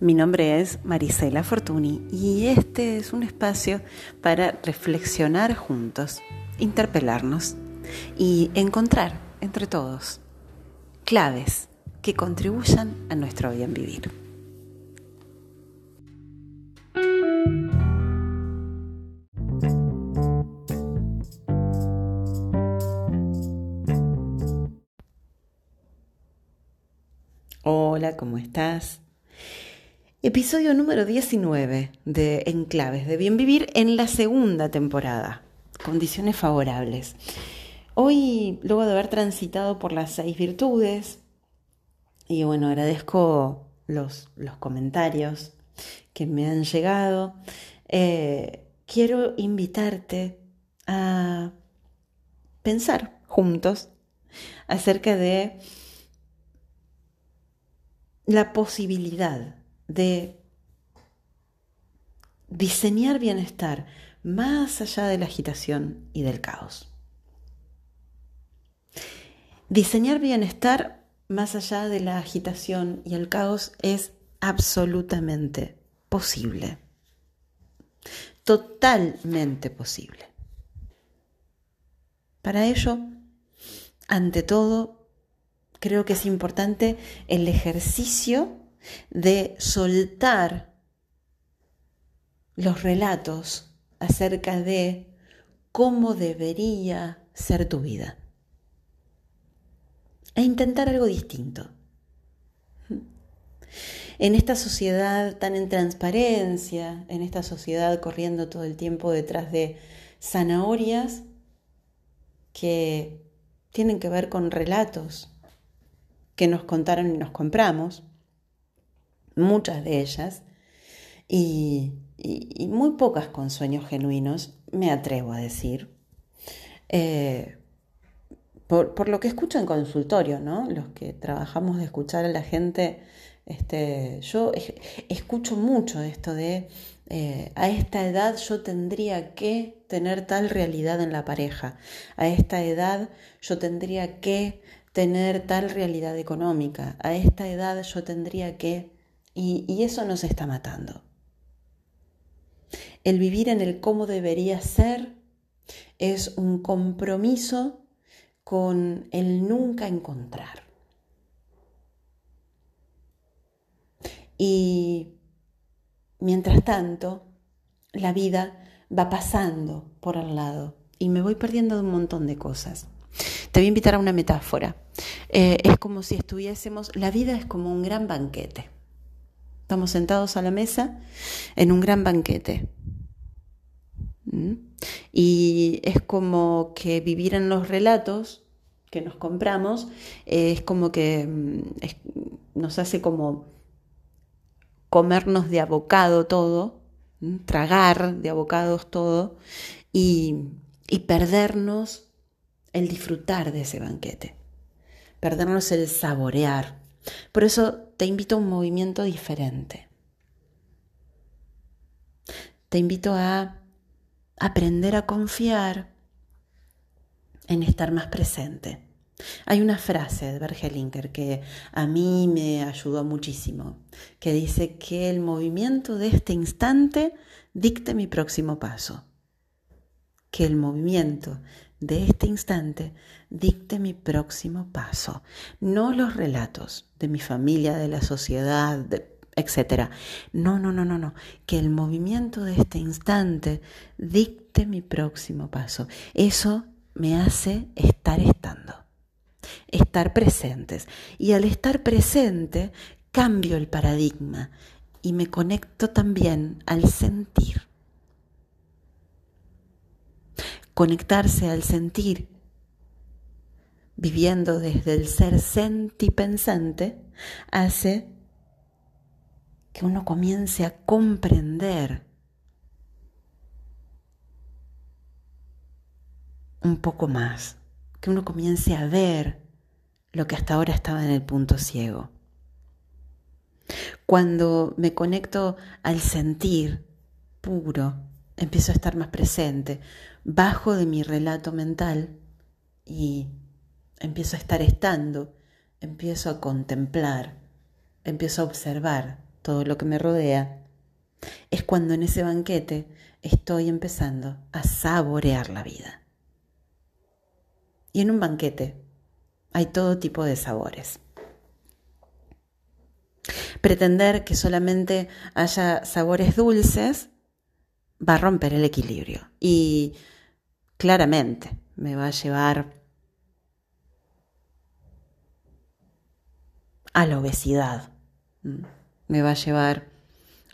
Mi nombre es Marisela Fortuny y este es un espacio para reflexionar juntos, interpelarnos y encontrar entre todos claves que contribuyan a nuestro bien vivir. Hola, ¿cómo estás? Episodio número 19 de Enclaves de Bien Vivir en la segunda temporada. Condiciones favorables. Hoy, luego de haber transitado por las seis virtudes, y bueno, agradezco los, los comentarios que me han llegado, eh, quiero invitarte a pensar juntos acerca de la posibilidad de diseñar bienestar más allá de la agitación y del caos. Diseñar bienestar más allá de la agitación y el caos es absolutamente posible. Totalmente posible. Para ello, ante todo, creo que es importante el ejercicio de soltar los relatos acerca de cómo debería ser tu vida e intentar algo distinto. En esta sociedad tan en transparencia, en esta sociedad corriendo todo el tiempo detrás de zanahorias que tienen que ver con relatos que nos contaron y nos compramos, muchas de ellas, y, muy pocas con sueños genuinos, me atrevo a decir. Eh, por, lo que escucho en consultorio, ¿no? Los que trabajamos de escuchar a la gente, este, yo escucho mucho esto de eh, a esta edad yo tendría que tener tal realidad en la pareja, a esta edad yo tendría que tener tal realidad económica, a esta edad yo tendría que y, eso nos está matando. El vivir en el cómo debería ser es un compromiso con el nunca encontrar. Y mientras tanto, la vida va pasando por al lado y me voy perdiendo de un montón de cosas. Te voy a invitar a una metáfora. Eh, es como si estuviésemos, la vida es como un gran banquete. Estamos sentados a la mesa en un gran banquete. ¿Mm? Y es como que vivir en los relatos que nos compramos eh, es como que mm, nos hace como comernos de abocado todo, tragar de abocados todo y, y perdernos el disfrutar de ese banquete, perdernos el saborear. Por eso te invito a un movimiento diferente. Te invito a aprender a confiar en estar más presente. Hay una frase de Bergelinker que a mí me ayudó muchísimo, que dice que el movimiento de este instante dicte mi próximo paso. Que el movimiento de este instante dicte mi próximo paso, no los relatos de mi familia, de la sociedad, etc. No, no, no, no, no. Que el movimiento de este instante dicte mi próximo paso. Eso me hace estar estando, estar presentes. Y al estar presente, cambio el paradigma y me conecto también al sentir. Conectarse al sentir, viviendo desde el ser sentipensante, hace que uno comience a comprender un poco más, que uno comience a ver lo que hasta ahora estaba en el punto ciego. Cuando me conecto al sentir puro, empiezo a estar más presente, bajo de mi relato mental y empiezo a estar estando, empiezo a contemplar, empiezo a observar todo lo que me rodea, es cuando en ese banquete estoy empezando a saborear la vida. Y en un banquete hay todo tipo de sabores. Pretender que solamente haya sabores dulces va a romper el equilibrio y claramente me va a llevar a la obesidad, me va a llevar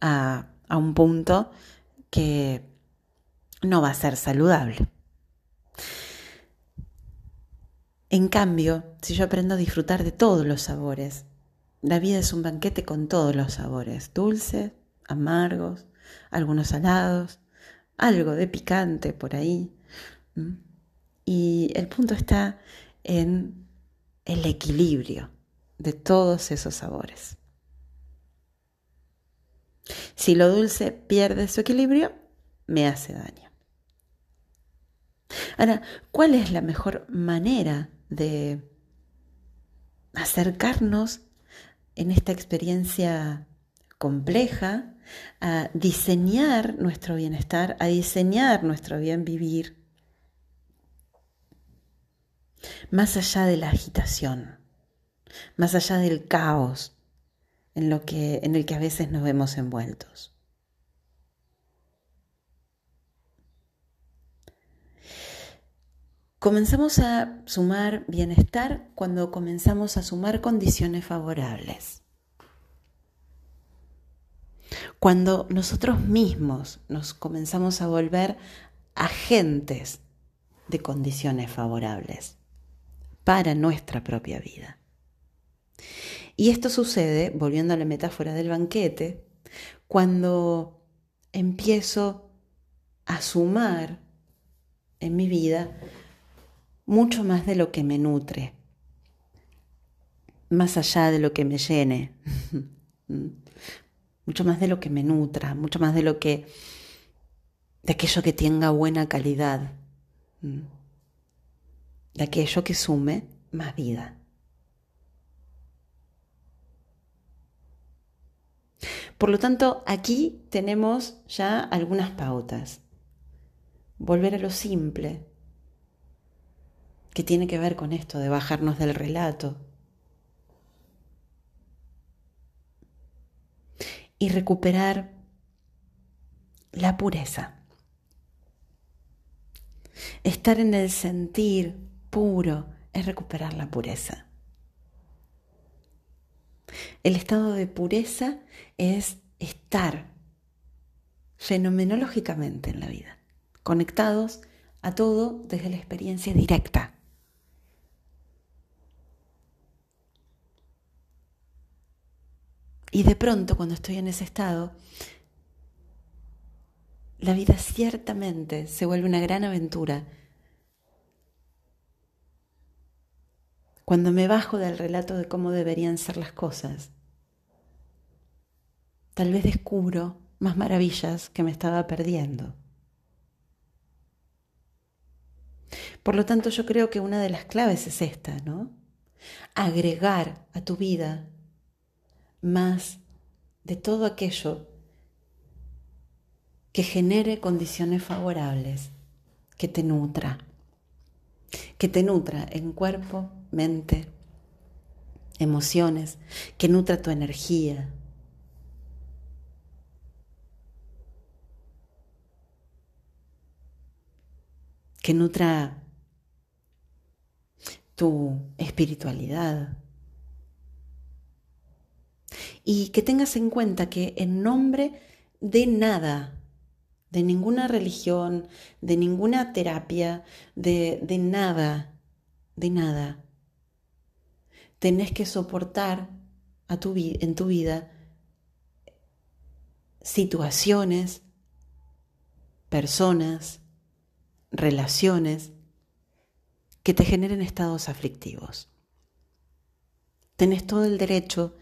a, a un punto que no va a ser saludable. En cambio, si yo aprendo a disfrutar de todos los sabores, la vida es un banquete con todos los sabores, dulces, amargos, algunos salados, algo de picante por ahí. Y el punto está en el equilibrio de todos esos sabores. Si lo dulce pierde su equilibrio, me hace daño. Ahora, ¿cuál es la mejor manera de acercarnos en esta experiencia compleja a diseñar nuestro bienestar, a diseñar nuestro bien vivir, más allá de la agitación, más allá del caos en, lo que, en el que a veces nos vemos envueltos. Comenzamos a sumar bienestar cuando comenzamos a sumar condiciones favorables. Cuando nosotros mismos nos comenzamos a volver agentes de condiciones favorables para nuestra propia vida. Y esto sucede, volviendo a la metáfora del banquete, cuando empiezo a sumar en mi vida mucho más de lo que me nutre, más allá de lo que me llene, mucho más de lo que me nutra, mucho más de lo que, de aquello que tenga buena calidad, de aquello que sume más vida. Por lo tanto, aquí tenemos ya algunas pautas. Volver a lo simple, que tiene que ver con esto de bajarnos del relato. Y recuperar la pureza. Estar en el sentir puro es recuperar la pureza. El estado de pureza es estar fenomenológicamente en la vida, conectados a todo desde la experiencia directa. Y de pronto, cuando estoy en ese estado, la vida ciertamente se vuelve una gran aventura. Cuando me bajo del relato de cómo deberían ser las cosas, tal vez descubro más maravillas que me estaba perdiendo. Por lo tanto, yo creo que una de las claves es esta, ¿no? Agregar a tu vida más de todo aquello que genere condiciones favorables, que te nutra, que te nutra en cuerpo, mente, emociones, que nutra tu energía. que nutra tu espiritualidad, y que tengas en cuenta que en nombre de nada, de ninguna religión, de ninguna terapia, de, de nada, de nada, tenés que soportar a tu, en tu vida situaciones, personas, relaciones que te generen estados aflictivos. Tenés todo el derecho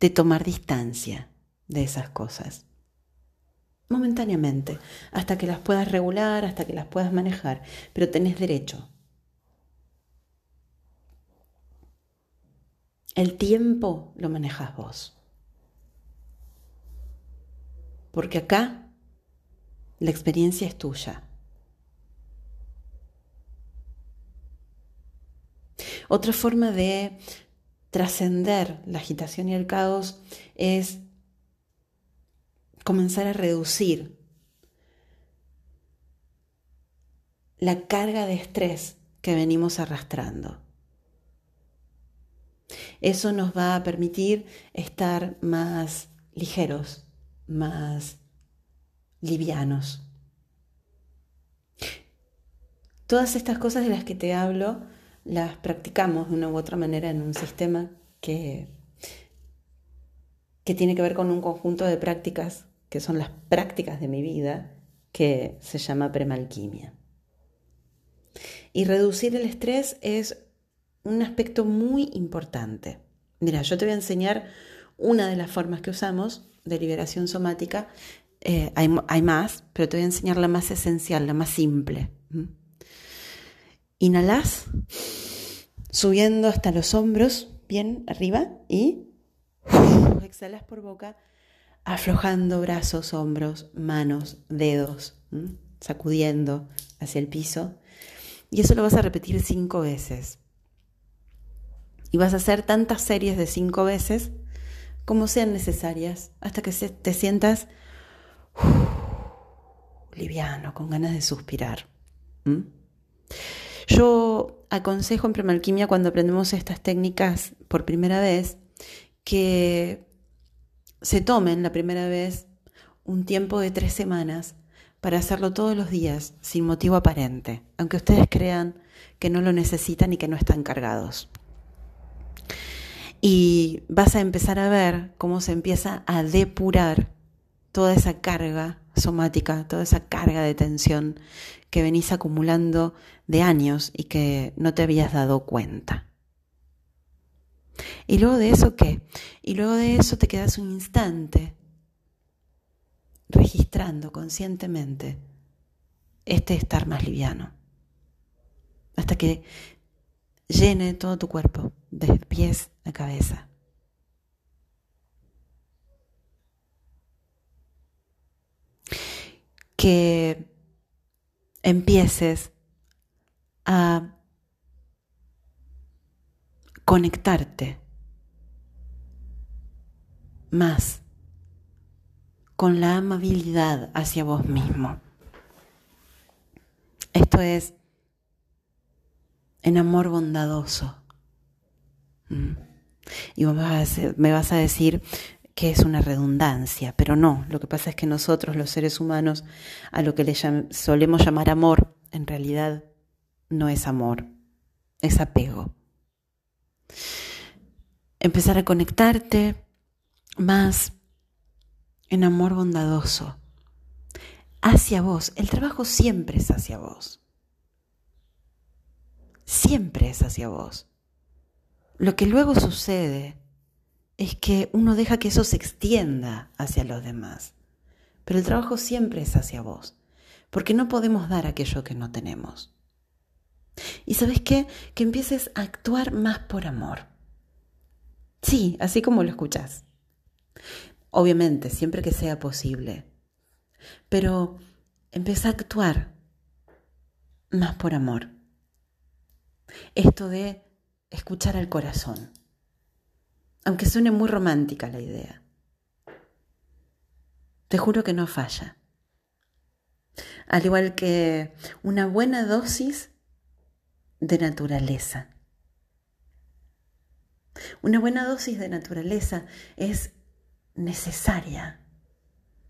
de tomar distancia de esas cosas. Momentáneamente, hasta que las puedas regular, hasta que las puedas manejar, pero tenés derecho. El tiempo lo manejas vos. porque acá la experiencia es tuya. Otra forma de trascender la agitación y el caos es comenzar a reducir la carga de estrés que venimos arrastrando. Eso nos va a permitir estar más ligeros, más livianos. Todas estas cosas de las que te hablo las practicamos de una u otra manera en un sistema que, que tiene que ver con un conjunto de prácticas que son las prácticas de mi vida que se llama premalquimia. Y reducir el estrés es un aspecto muy importante. Mira, yo te voy a enseñar una de las formas que usamos de liberación somática. Eh, hay, más, pero te voy a enseñar la más esencial, la más simple. Inhalas, subiendo hasta los hombros, bien arriba, y exhalas por boca, aflojando brazos, hombros, manos, dedos, sacudiendo hacia el piso. Y eso lo vas a repetir cinco veces. Y vas a hacer tantas series de cinco veces como sean necesarias hasta que te sientas liviano, con ganas de suspirar. Yo aconsejo en Premalquimia cuando aprendemos estas técnicas por primera vez que se tomen la primera vez un tiempo de tres semanas para hacerlo todos los días sin motivo aparente, aunque ustedes crean que no lo necesitan y que no están cargados. Y vas a empezar a ver cómo se empieza a depurar toda esa carga somática, toda esa carga de tensión que venís acumulando de años y que no te habías dado cuenta. Y luego de eso, ¿qué? Y luego de eso te quedas un instante registrando conscientemente este estar más liviano, hasta que llene todo tu cuerpo, desde pies a cabeza. Que empieces a conectarte más con la amabilidad hacia vos mismo. Esto es en amor bondadoso. Mm. Y me vas a decir que es una redundancia, pero no, lo que pasa es que nosotros los seres humanos a lo que le solemos llamar amor, en realidad no es amor, es apego. Empezar a conectarte más en amor bondadoso hacia vos. El trabajo siempre es hacia vos siempre es hacia vos. Lo que luego sucede es que uno deja que eso se extienda hacia los demás. Pero el trabajo siempre es hacia vos, porque no podemos dar aquello que no tenemos. Y sabes qué? Que empieces a actuar más por amor. Sí, así como lo escuchas. Obviamente, siempre que sea posible. Pero empieza a actuar más por amor esto de escuchar al corazón. Aunque suene muy romántica la idea. Te juro que no falla. Al igual que una buena dosis de naturaleza. Una buena dosis de naturaleza es necesaria.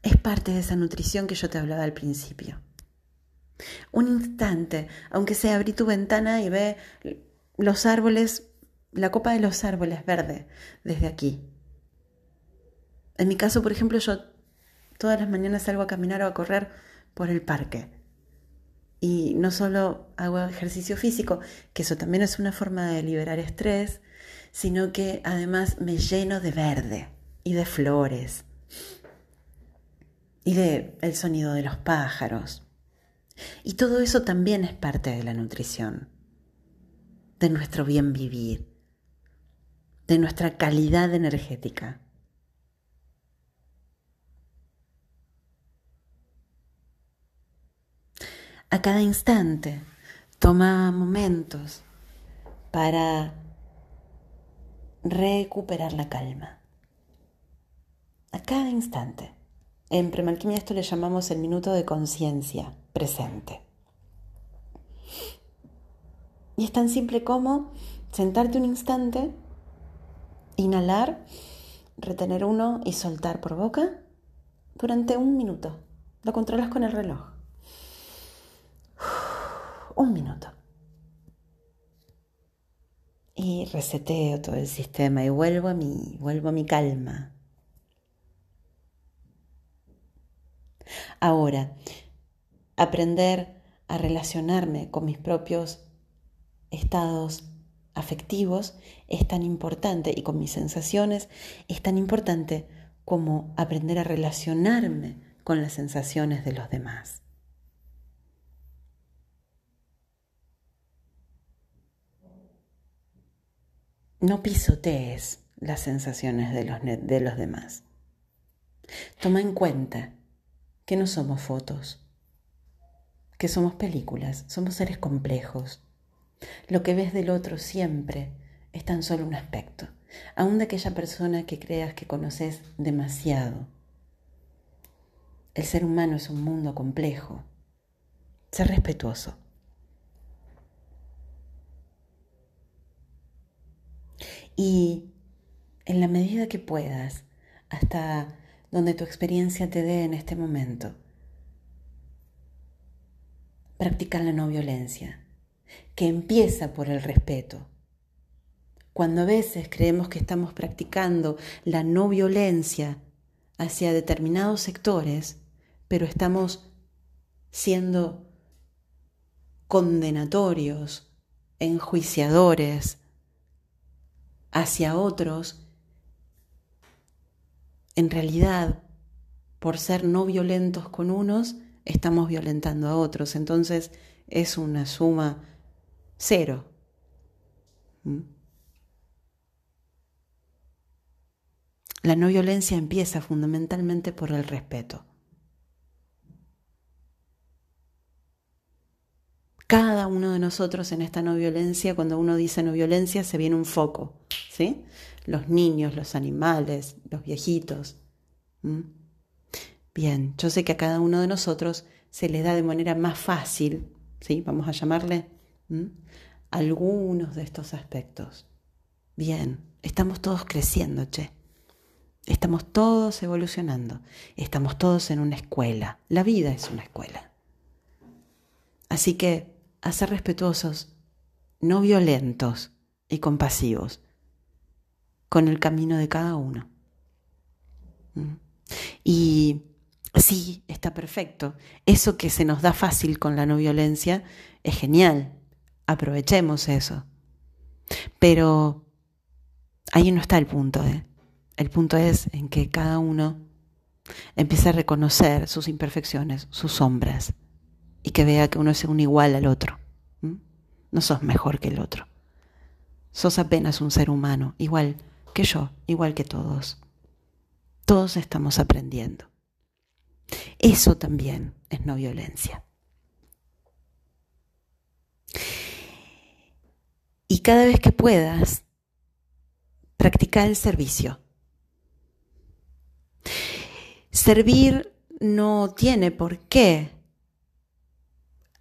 Es parte de esa nutrición que yo te hablaba al principio. Un instante, aunque sea abrí tu ventana y ve los árboles, la copa de los árboles verde desde aquí. En mi caso, por ejemplo, yo todas las mañanas salgo a caminar o a correr por el parque. Y no solo hago ejercicio físico, que eso también es una forma de liberar estrés, sino que además me lleno de verde y de flores y de el sonido de los pájaros. Y todo eso también es parte de la nutrición, de nuestro bien vivir, de nuestra calidad energética. A cada instante toma momentos para recuperar la calma. A cada instante. En premalquimia esto le llamamos el minuto de conciencia presente. Y es tan simple como sentarte un instante, inhalar, retener uno y soltar por boca durante un minuto. Lo controlas con el reloj. Un minuto. Y reseteo todo el sistema y vuelvo a mi, vuelvo a mi calma. Ahora, aprender a relacionarme con mis propios estados afectivos es tan importante y con mis sensaciones es tan importante como aprender a relacionarme con las sensaciones de los demás. No pisotees las sensaciones de los, de los demás. Toma en cuenta que no somos fotos, que somos películas, somos seres complejos lo que ves del otro siempre es tan solo un aspecto, aun de aquella persona que creas que conoces demasiado. El ser humano es un mundo complejo. Ser respetuoso. Y en la medida que puedas, hasta donde tu experiencia te dé en este momento, practicar la no violencia que empieza por el respeto. Cuando a veces creemos que estamos practicando la no violencia hacia determinados sectores, pero estamos siendo condenatorios, enjuiciadores hacia otros, en realidad, por ser no violentos con unos, estamos violentando a otros. Entonces es una suma Cero. ¿Mm? La no violencia empieza fundamentalmente por el respeto. Cada uno de nosotros en esta no violencia, cuando uno dice no violencia, se viene un foco, Los niños, los animales, los viejitos. ¿Mm? Bien, yo sé que a cada uno de nosotros se le da de manera más fácil, ¿sí? Vamos a llamarle algunos de estos aspectos. Bien, estamos todos creciendo, che. Estamos todos evolucionando. Estamos todos en una escuela. La vida es una escuela. Así que a ser respetuosos, no violentos y compasivos con el camino de cada uno. ¿Mm? Y sí, está perfecto. Eso que se nos da fácil con la no violencia es genial aprovechemos eso. Pero ahí no está el punto. ¿eh? El punto es en que cada uno empiece a reconocer sus imperfecciones, sus sombras, y que vea que uno es un igual al otro. No sos mejor que el otro. Sos apenas un ser humano, igual que yo, igual que todos. Todos estamos aprendiendo. Eso también es no violencia. y cada vez que puedas, practicar el servicio. Servir no tiene por qué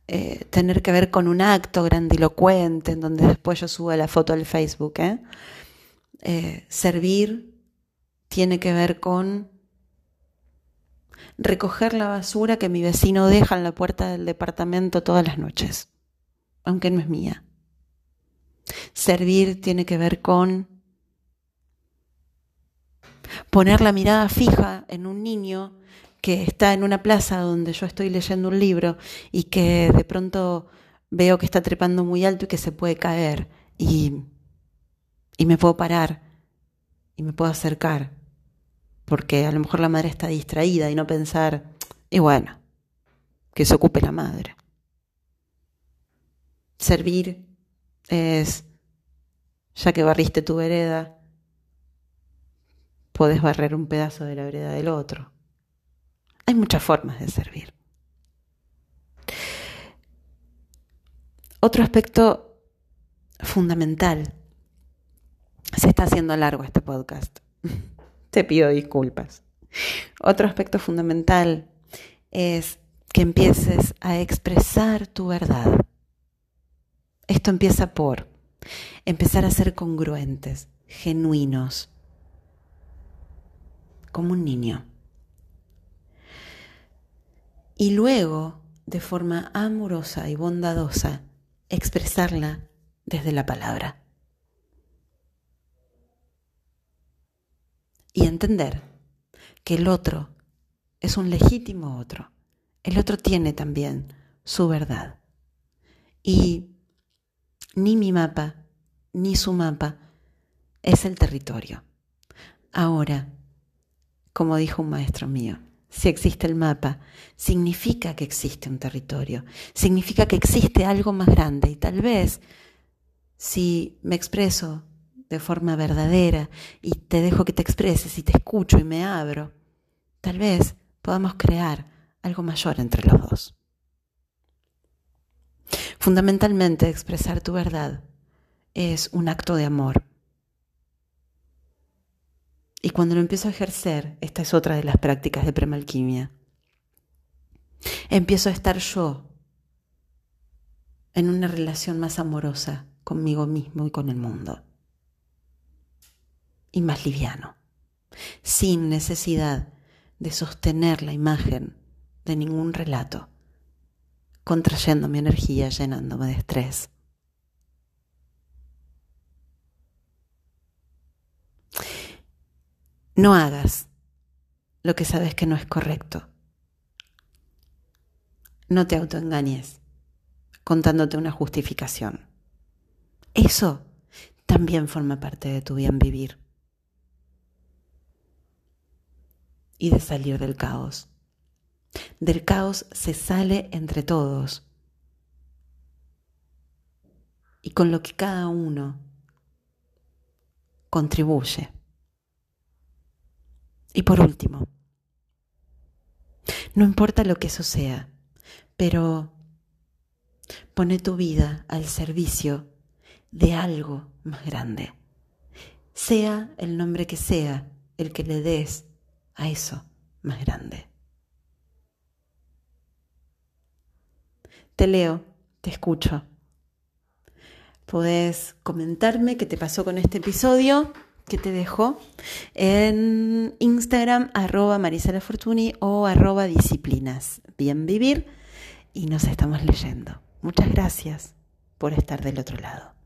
eh, tener que ver con un acto grandilocuente en donde después yo suba la foto al Facebook. ¿eh? Eh, servir tiene que ver con recoger la basura que mi vecino deja en la puerta del departamento todas las noches, aunque no es mía. Servir tiene que ver con poner la mirada fija en un niño que está en una plaza donde yo estoy leyendo un libro y que de pronto veo que está trepando muy alto y que se puede caer y, y me puedo parar y me puedo acercar porque a lo mejor la madre está distraída y no pensar, y bueno, que se ocupe la madre. Servir es, ya que barriste tu vereda, puedes barrer un pedazo de la vereda del otro. Hay muchas formas de servir. Otro aspecto fundamental. Se está haciendo largo este podcast. Te pido disculpas. Otro aspecto fundamental es que empieces a expresar tu verdad. Esto empieza por empezar a ser congruentes, genuinos, como un niño. Y luego, de forma amorosa y bondadosa, expresarla desde la palabra. Y entender que el otro es un legítimo otro. El otro tiene también su verdad. Y ni mi mapa, ni su mapa es el territorio. Ahora, como dijo un maestro mío, si existe el mapa, significa que existe un territorio, significa que existe algo más grande y tal vez si me expreso de forma verdadera y te dejo que te expreses y te escucho y me abro, tal vez podamos crear algo mayor entre los dos. Fundamentalmente expresar tu verdad es un acto de amor. Y cuando lo empiezo a ejercer, esta es otra de las prácticas de premalquimia, empiezo a estar yo en una relación más amorosa conmigo mismo y con el mundo. Y más liviano, sin necesidad de sostener la imagen de ningún relato, contrayendo mi energía, llenándome de estrés. No hagas lo que sabes que no es correcto. No te autoengañes contándote una justificación. Eso también forma parte de tu bien vivir y de salir del caos. Del caos se sale entre todos y con lo que cada uno contribuye. Y por último, no importa lo que eso sea, pero pone tu vida al servicio de algo más grande, sea el nombre que sea el que le des a eso más grande. Te leo, te escucho. Podés comentarme qué te pasó con este episodio que te dejo en Instagram arroba Marisela Fortuny o arroba disciplinas. Bien vivir y nos estamos leyendo. Muchas gracias por estar del otro lado.